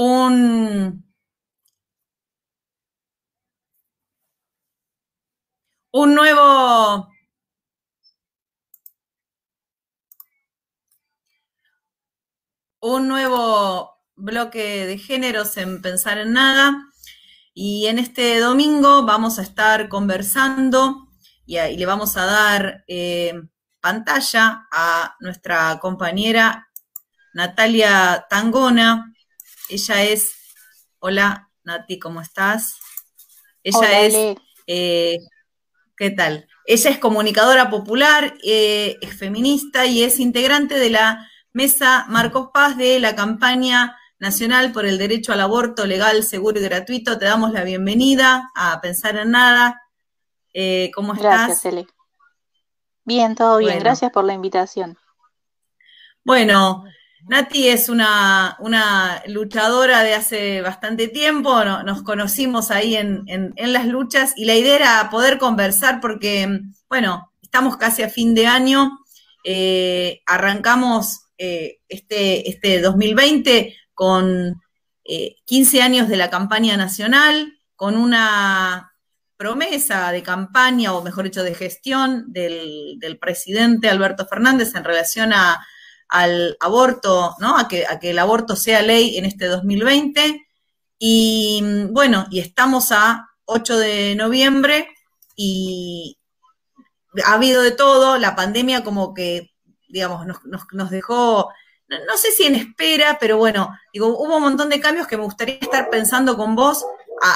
un, un nuevo un nuevo bloque de géneros en Pensar en Nada. Y en este domingo vamos a estar conversando y, le vamos a dar eh, pantalla a nuestra compañera Natalia Tangona. Ella es, hola Nati, ¿cómo estás? Ella es, eh, ¿qué tal? Ella es comunicadora popular, eh, es feminista y es integrante de la Mesa Marcos Paz de la campaña nacional por el derecho al aborto legal, seguro y gratuito. Te damos la bienvenida a Pensar en Nada. Eh, ¿Cómo estás? Gracias, Ele. Bien, todo bien. Gracias por la invitación. Bueno, Nati es una, luchadora de hace bastante tiempo, nos conocimos ahí en, las luchas y la idea era poder conversar porque, bueno, estamos casi a fin de año, eh, arrancamos eh, este, este 2020 con 15 eh, años de la campaña nacional, con una promesa de campaña, o mejor dicho, de gestión del, presidente Alberto Fernández en relación al aborto, ¿no? A que, a que el aborto sea ley en este 2020. Y bueno, y estamos a 8 de noviembre y ha habido de todo, la pandemia como que digamos, nos, dejó, no, sé si en espera, pero bueno, digo, hubo un montón de cambios que me gustaría estar pensando con vos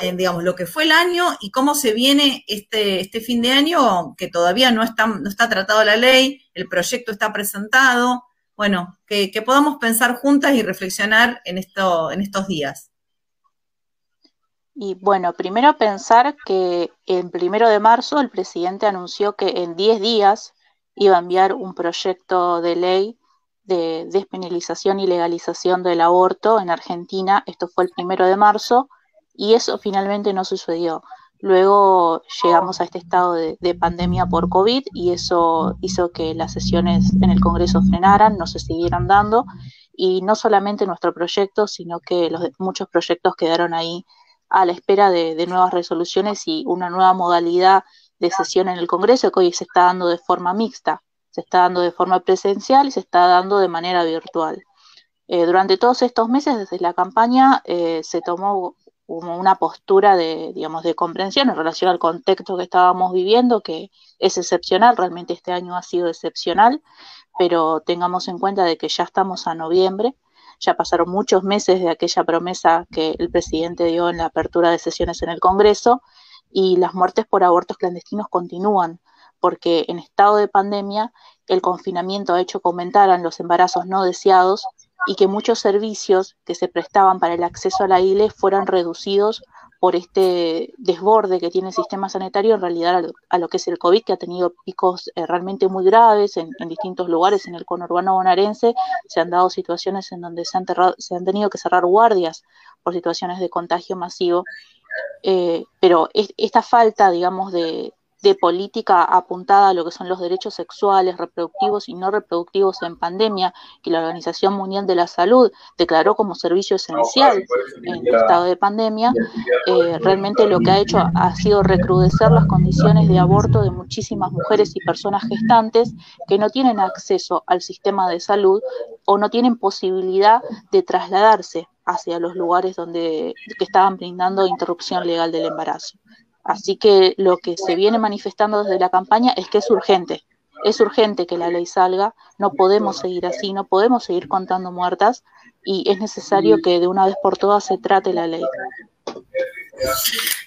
en, digamos, lo que fue el año y cómo se viene este, este fin de año, que todavía no está, no está tratado la ley, el proyecto está presentado, bueno, que, podamos pensar juntas y reflexionar en, esto, en estos días. Y bueno, primero pensar que el primero de marzo el presidente anunció que en 10 días iba a enviar un proyecto de ley de despenalización y legalización del aborto en Argentina. Esto fue el primero de marzo y eso finalmente no sucedió. Luego llegamos a este estado de, pandemia por COVID y eso hizo que las sesiones en el Congreso frenaran, no se siguieran dando y no solamente nuestro proyecto, sino que muchos proyectos quedaron ahí a la espera de nuevas resoluciones y una nueva modalidad de sesión en el Congreso que hoy se está dando de forma mixta, se está dando de forma presencial y se está dando de manera virtual. Eh, durante todos estos meses, desde la campaña, eh, se tomó como una postura de, digamos, de comprensión en relación al contexto que estábamos viviendo, que es excepcional, realmente este año ha sido excepcional, pero tengamos en cuenta de que ya estamos a noviembre, ya pasaron muchos meses de aquella promesa que el presidente dio en la apertura de sesiones en el Congreso y las muertes por abortos clandestinos continúan, porque en estado de pandemia el confinamiento ha hecho que aumentaran los embarazos no deseados y que muchos servicios que se prestaban para el acceso a la ILE fueran reducidos por este desborde que tiene el sistema sanitario en realidad a lo, que es el COVID, que ha tenido picos eh, realmente muy graves en, distintos lugares en el conurbano bonaerense. Se han dado situaciones en donde se han, se han tenido que cerrar guardias por situaciones de contagio masivo eh, pero esta falta, digamos, de, política apuntada a lo que son los derechos sexuales, reproductivos y no reproductivos en pandemia, que la Organización Mundial de la Salud declaró como servicio esencial en el estado de pandemia, eh, realmente lo que ha hecho ha sido recrudecer las condiciones de aborto de muchísimas mujeres y personas gestantes que no tienen acceso al sistema de salud o no tienen posibilidad de trasladarse hacia los lugares donde que estaban brindando interrupción legal del embarazo. Así que lo que se viene manifestando desde la campaña es que es urgente, es urgente que la ley salga, no podemos seguir así, no podemos seguir contando muertas y es necesario que de una vez por todas se trate la ley.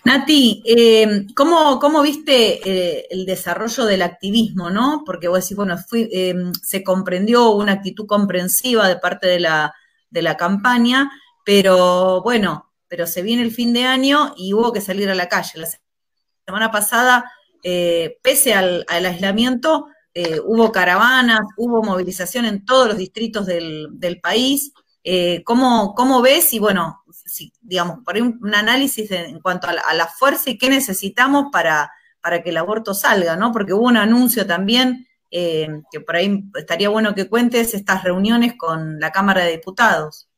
Nati, eh, ¿cómo, viste eh, el desarrollo del activismo, no? Porque vos decís, bueno, eh, se comprendió una actitud comprensiva de parte de la, de la campaña, pero bueno, pero se viene el fin de año y hubo que salir a la calle. Semana pasada, eh, pese al, aislamiento, eh, hubo caravanas, hubo movilización en todos los distritos del, país. Eh, ¿cómo, ves? Y bueno, si, digamos, por ahí un, análisis en cuanto a la, fuerza y qué necesitamos para, para que el aborto salga, ¿no? Porque hubo un anuncio también que por ahí estaría bueno que cuentes estas reuniones con la Cámara de Diputados.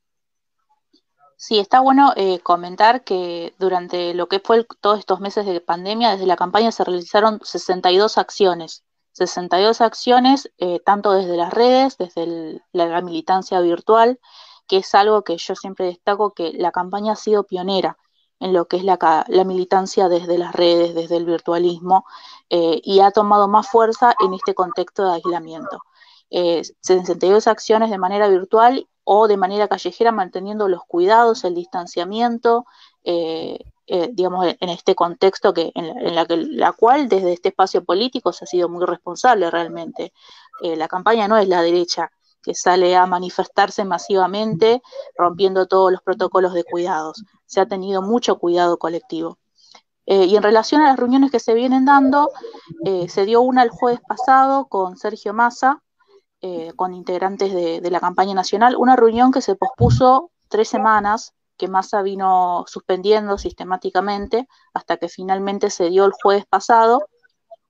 Sí, está bueno eh, comentar que durante lo que fue todos estos meses de pandemia, desde la campaña se realizaron 62 acciones. 62 acciones, eh, tanto desde las redes, desde la, militancia virtual, que es algo que yo siempre destaco, que la campaña ha sido pionera en lo que es la, militancia desde las redes, desde el virtualismo, eh, y ha tomado más fuerza en este contexto de aislamiento. 62 acciones de manera virtual o de manera callejera manteniendo los cuidados, el distanciamiento, eh, eh, digamos, en este contexto que, en, la, que, la cual desde este espacio político se ha sido muy responsable realmente. Eh, la campaña no es la derecha que sale a manifestarse masivamente rompiendo todos los protocolos de cuidados. Se ha tenido mucho cuidado colectivo. y en relación a las reuniones que se vienen dando, se dio una el jueves pasado con Sergio Massa, eh, con integrantes de, la campaña nacional, una reunión que se pospuso tres semanas, que Massa vino suspendiendo sistemáticamente hasta que finalmente se dio el jueves pasado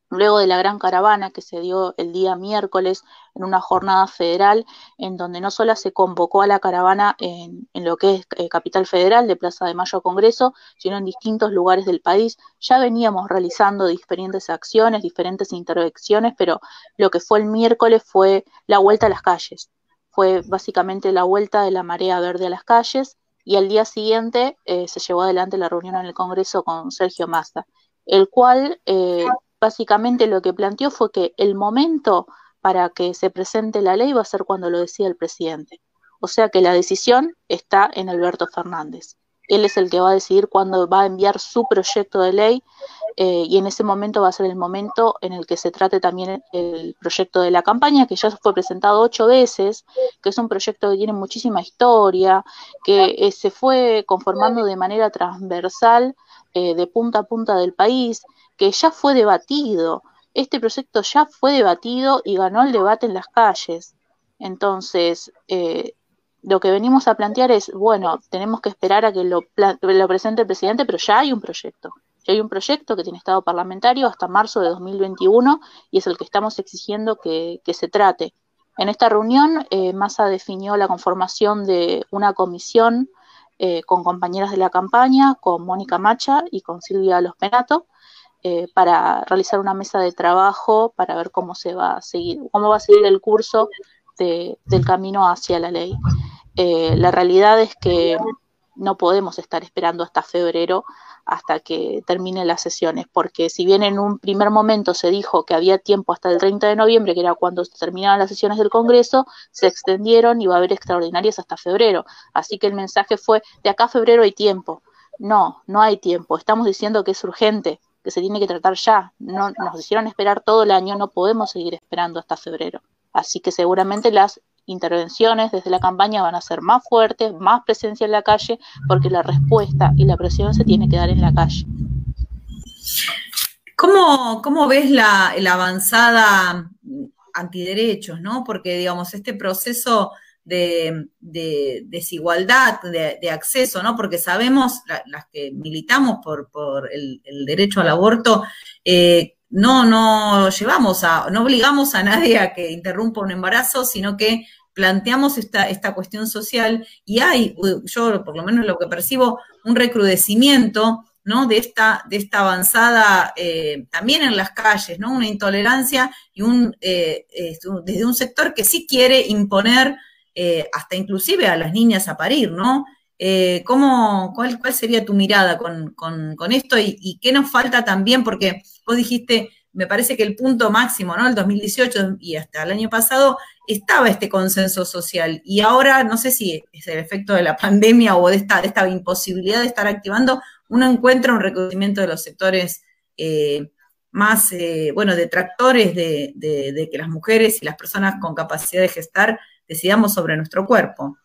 luego de la gran caravana que se dio el día miércoles en una jornada federal, en donde no solo se convocó a la caravana en, lo que es eh, Capital Federal, de Plaza de Mayo Congreso, sino en distintos lugares del país. Ya veníamos realizando diferentes acciones, diferentes intervenciones, pero lo que fue el miércoles fue la vuelta a las calles. Fue básicamente la vuelta de la marea verde a las calles y al día siguiente eh, se llevó adelante la reunión en el Congreso con Sergio Massa, el cual eh, básicamente lo que planteó fue que el momento para que se presente la ley va a ser cuando lo decida el presidente. O sea que la decisión está en Alberto Fernández. Él es el que va a decidir cuándo va a enviar su proyecto de ley eh, y en ese momento va a ser el momento en el que se trate también el proyecto de la campaña, que ya fue presentado ocho veces, que es un proyecto que tiene muchísima historia, que eh, se fue conformando de manera transversal eh, de punta a punta del país, que ya fue debatido. Este proyecto ya fue debatido y ganó el debate en las calles. Entonces, eh, lo que venimos a plantear es, bueno, tenemos que esperar a que lo, presente el presidente, pero ya hay un proyecto. Ya hay un proyecto que tiene estado parlamentario hasta marzo de 2021 y es el que estamos exigiendo que, se trate. En esta reunión, eh, Massa definió la conformación de una comisión eh, con compañeras de la campaña, con Mónica Macha y con Silvia Los Penato, eh, para realizar una mesa de trabajo para ver cómo se va a seguir, cómo va a seguir el curso del camino hacia la ley. Eh, la realidad es que no podemos estar esperando hasta febrero hasta que terminen las sesiones, porque si bien en un primer momento se dijo que había tiempo hasta el 30 de noviembre, que era cuando terminaban las sesiones del Congreso, se extendieron y va a haber extraordinarias hasta febrero. Así que el mensaje fue, de acá a febrero hay tiempo. No, no hay tiempo. Estamos diciendo que es urgente que se tiene que tratar ya. No, nos hicieron esperar todo el año, no podemos seguir esperando hasta febrero. Así que seguramente las intervenciones desde la campaña van a ser más fuertes, más presencia en la calle, porque la respuesta y la presión se tiene que dar en la calle. ¿Cómo, cómo ves la, avanzada antiderechos, no? Porque, digamos, este proceso de, desigualdad, de, acceso, ¿no? Porque sabemos, las que militamos por, el, derecho al aborto, eh, no, no llevamos a, no obligamos a nadie a que interrumpa un embarazo, sino que planteamos esta, esta cuestión social y hay, yo por lo menos lo que percibo, un recrudecimiento ¿no? de, esta, de esta avanzada eh, también en las calles, ¿no? una intolerancia y un, eh, desde un sector que sí quiere imponer eh, hasta inclusive a las niñas a parir, ¿no? Eh, ¿cómo, cuál, sería tu mirada con, esto y, qué nos falta también? Porque vos dijiste, me parece que el punto máximo, ¿no? El 2018 y hasta el año pasado estaba este consenso social y ahora no sé si es el efecto de la pandemia o de esta, de esta imposibilidad de estar activando, uno encuentra un reconocimiento de los sectores eh, más, bueno, detractores de, de que las mujeres y las personas con capacidad de gestar decidamos sobre nuestro cuerpo.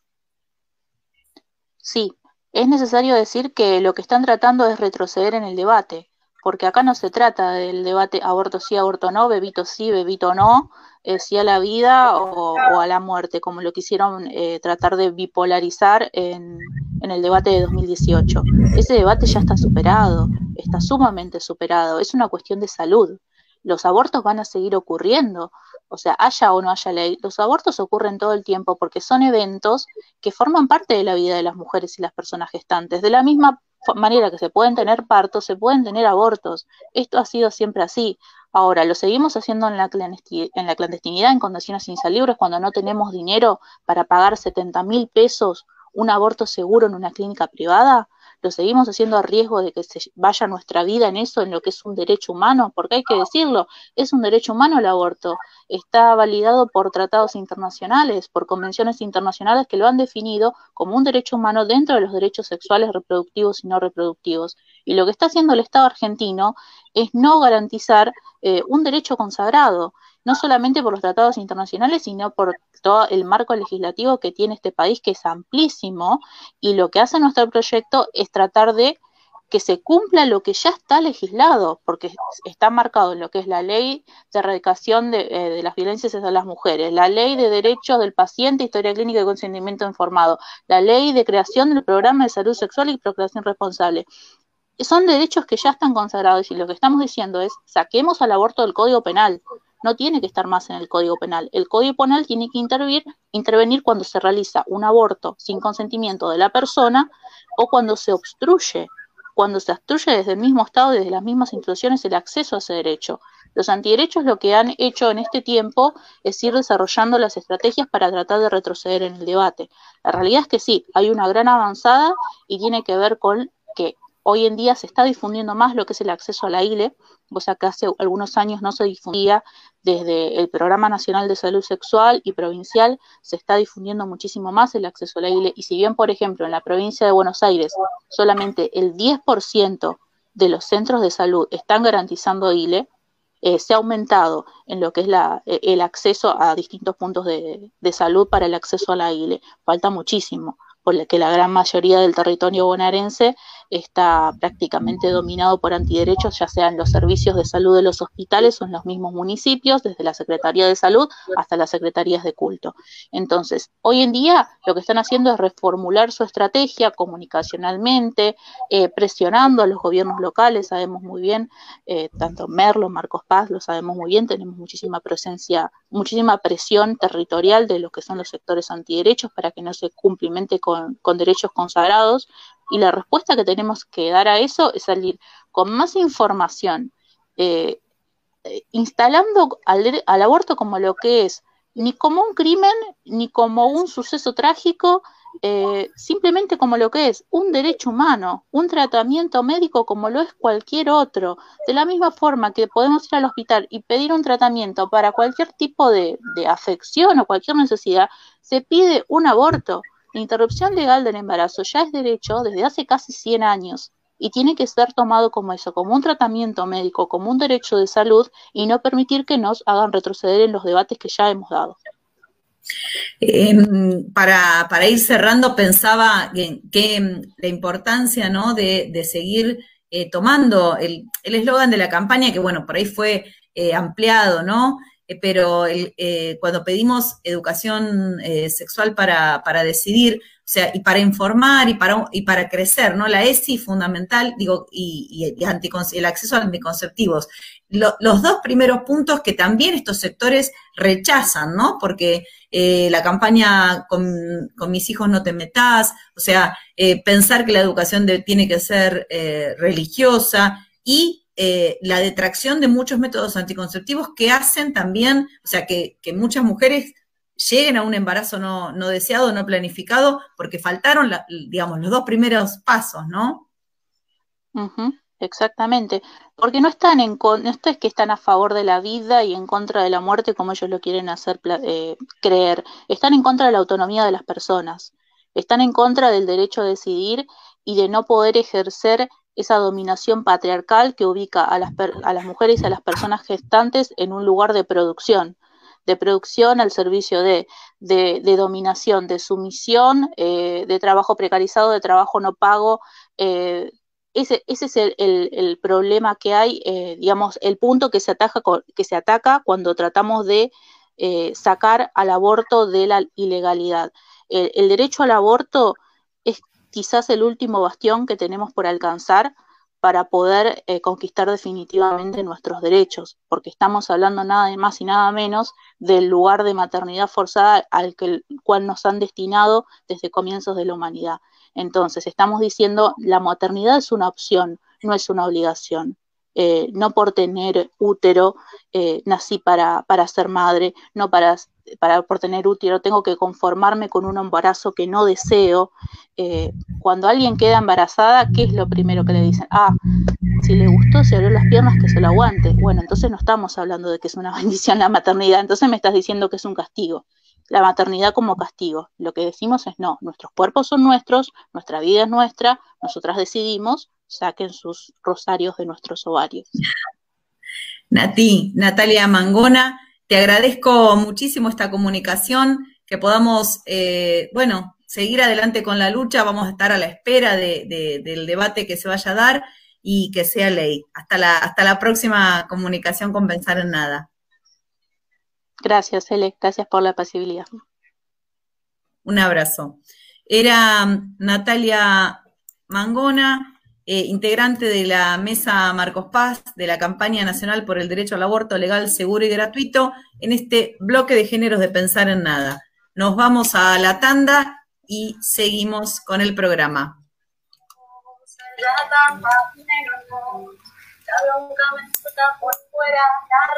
Sí, es necesario decir que lo que están tratando es retroceder en el debate, porque acá no se trata del debate aborto sí, aborto no, bebito sí, bebito no, eh, sí a la vida o, a la muerte, como lo quisieron eh, tratar de bipolarizar en, en el debate de 2018. Ese debate ya está superado, está sumamente superado, es una cuestión de salud. Los abortos van a seguir ocurriendo, o sea, haya o no haya ley, los abortos ocurren todo el tiempo porque son eventos que forman parte de la vida de las mujeres y las personas gestantes. De la misma manera que se pueden tener partos, se pueden tener abortos. Esto ha sido siempre así. Ahora, lo seguimos haciendo en la, en la clandestinidad, en condiciones insalubres, cuando no tenemos dinero para pagar 70 mil pesos un aborto seguro en una clínica privada lo seguimos haciendo a riesgo de que se vaya nuestra vida en eso, en lo que es un derecho humano, porque hay que decirlo, es un derecho humano el aborto, está validado por tratados internacionales, por convenciones internacionales que lo han definido como un derecho humano dentro de los derechos sexuales reproductivos y no reproductivos. Y lo que está haciendo el Estado argentino es no garantizar eh, un derecho consagrado no solamente por los tratados internacionales, sino por todo el marco legislativo que tiene este país, que es amplísimo, y lo que hace nuestro proyecto es tratar de que se cumpla lo que ya está legislado, porque está marcado en lo que es la ley de erradicación de, eh, las violencias hacia las mujeres, la ley de derechos del paciente, historia clínica y consentimiento informado, la ley de creación del programa de salud sexual y procreación responsable. Son derechos que ya están consagrados y lo que estamos diciendo es saquemos al aborto del Código Penal, no tiene que estar más en el Código Penal. El Código Penal tiene que intervenir, cuando se realiza un aborto sin consentimiento de la persona o cuando se obstruye, cuando se obstruye desde el mismo Estado, desde las mismas instituciones, el acceso a ese derecho. Los antiderechos lo que han hecho en este tiempo es ir desarrollando las estrategias para tratar de retroceder en el debate. La realidad es que sí, hay una gran avanzada y tiene que ver con que hoy en día se está difundiendo más lo que es el acceso a la ILE, cosa que hace algunos años no se difundía desde el Programa Nacional de Salud Sexual y provincial, se está difundiendo muchísimo más el acceso a la ILE, y si bien, por ejemplo, en la provincia de Buenos Aires solamente el 10% de los centros de salud están garantizando ILE, eh, se ha aumentado en lo que es la, eh, el acceso a distintos puntos de, de salud para el acceso a la ILE. Falta muchísimo porque la gran mayoría del territorio bonaerense está prácticamente dominado por antiderechos, ya sean los servicios de salud de los hospitales o en los mismos municipios, desde la Secretaría de Salud hasta las Secretarías de Culto. Entonces, hoy en día lo que están haciendo es reformular su estrategia comunicacionalmente, eh, presionando a los gobiernos locales, sabemos muy bien, eh, tanto Merlo, Marcos Paz, lo sabemos muy bien, tenemos muchísima presencia, muchísima presión territorial de lo que son los sectores antiderechos para que no se cumplimente con con, derechos consagrados y la respuesta que tenemos que dar a eso es salir con más información, eh, eh, instalando al, aborto como lo que es, ni como un crimen, ni como un suceso trágico, eh, simplemente como lo que es un derecho humano, un tratamiento médico como lo es cualquier otro. De la misma forma que podemos ir al hospital y pedir un tratamiento para cualquier tipo de afección o cualquier necesidad, se pide un aborto. La interrupción legal del embarazo ya es derecho desde hace casi 100 años y tiene que ser tomado como eso, como un tratamiento médico, como un derecho de salud y no permitir que nos hagan retroceder en los debates que ya hemos dado. Em, para, ir cerrando, pensaba que, la importancia ¿no? de, seguir eh, tomando el eslogan de la campaña, que bueno, por ahí fue eh, ampliado, ¿no? Eh, pero eh, cuando pedimos educación eh, sexual para, decidir, o sea, y para informar y para, y para crecer, ¿no? La ESI fundamental, digo, y, el acceso a anticonceptivos. los dos primeros puntos que también estos sectores rechazan, ¿no? Porque la campaña con, mis hijos no te metas, o sea, pensar que la educación tiene que ser religiosa y eh, la detracción de muchos métodos anticonceptivos que hacen también, o sea, que, muchas mujeres lleguen a un embarazo no, deseado, no planificado, porque faltaron, digamos, los dos primeros pasos, ¿no? exactamente, porque no están en no es que están a favor de la vida y en contra de la muerte como ellos lo quieren hacer eh, creer, están en contra de la autonomía de las personas, están en contra del derecho a decidir y de no poder ejercer esa dominación patriarcal que ubica a las, a las mujeres y a las personas gestantes en un lugar de producción, de producción al servicio de, de, dominación, de sumisión, eh, de trabajo precarizado, de trabajo no pago. Eh, ese, ese, es el, el, problema que hay, eh, digamos, el punto que se, ataca, que se ataca cuando tratamos de sacar al aborto de la ilegalidad. el derecho al aborto quizás el último bastión que tenemos por alcanzar para poder eh, conquistar definitivamente nuestros derechos, porque estamos hablando nada más y nada menos del lugar de maternidad forzada al que, cual nos han destinado desde comienzos de la humanidad. Entonces, estamos diciendo la maternidad es una opción, no es una obligación. Eh, no por tener útero eh, nací para, para ser madre, no para para, por tener útero, tengo que conformarme con un embarazo que no deseo. Eh, cuando alguien queda embarazada, ¿qué es lo primero que le dicen? Ah, si le gustó, se abrió las piernas, que se lo aguante. Bueno, entonces no estamos hablando de que es una bendición la maternidad, entonces me estás diciendo que es un castigo. La maternidad como castigo. Lo que decimos es no, nuestros cuerpos son nuestros, nuestra vida es nuestra, nosotras decidimos, saquen sus rosarios de nuestros ovarios. Nati, Natalia Mangona, te agradezco muchísimo esta comunicación, que podamos, eh, bueno, seguir adelante con la lucha, vamos a estar a la espera del debate que se vaya a dar y que sea ley. Hasta la, hasta la próxima comunicación con Pensar en Nada. Gracias, Ele, gracias por la pasibilidad. Un abrazo. Era Natalia Mangona, eh, integrante de la Mesa Marcos Paz de la Campaña Nacional por el Derecho al Aborto Legal, Seguro y Gratuito, en este bloque de géneros de Pensar en Nada. Nos vamos a la tanda y seguimos con el programa.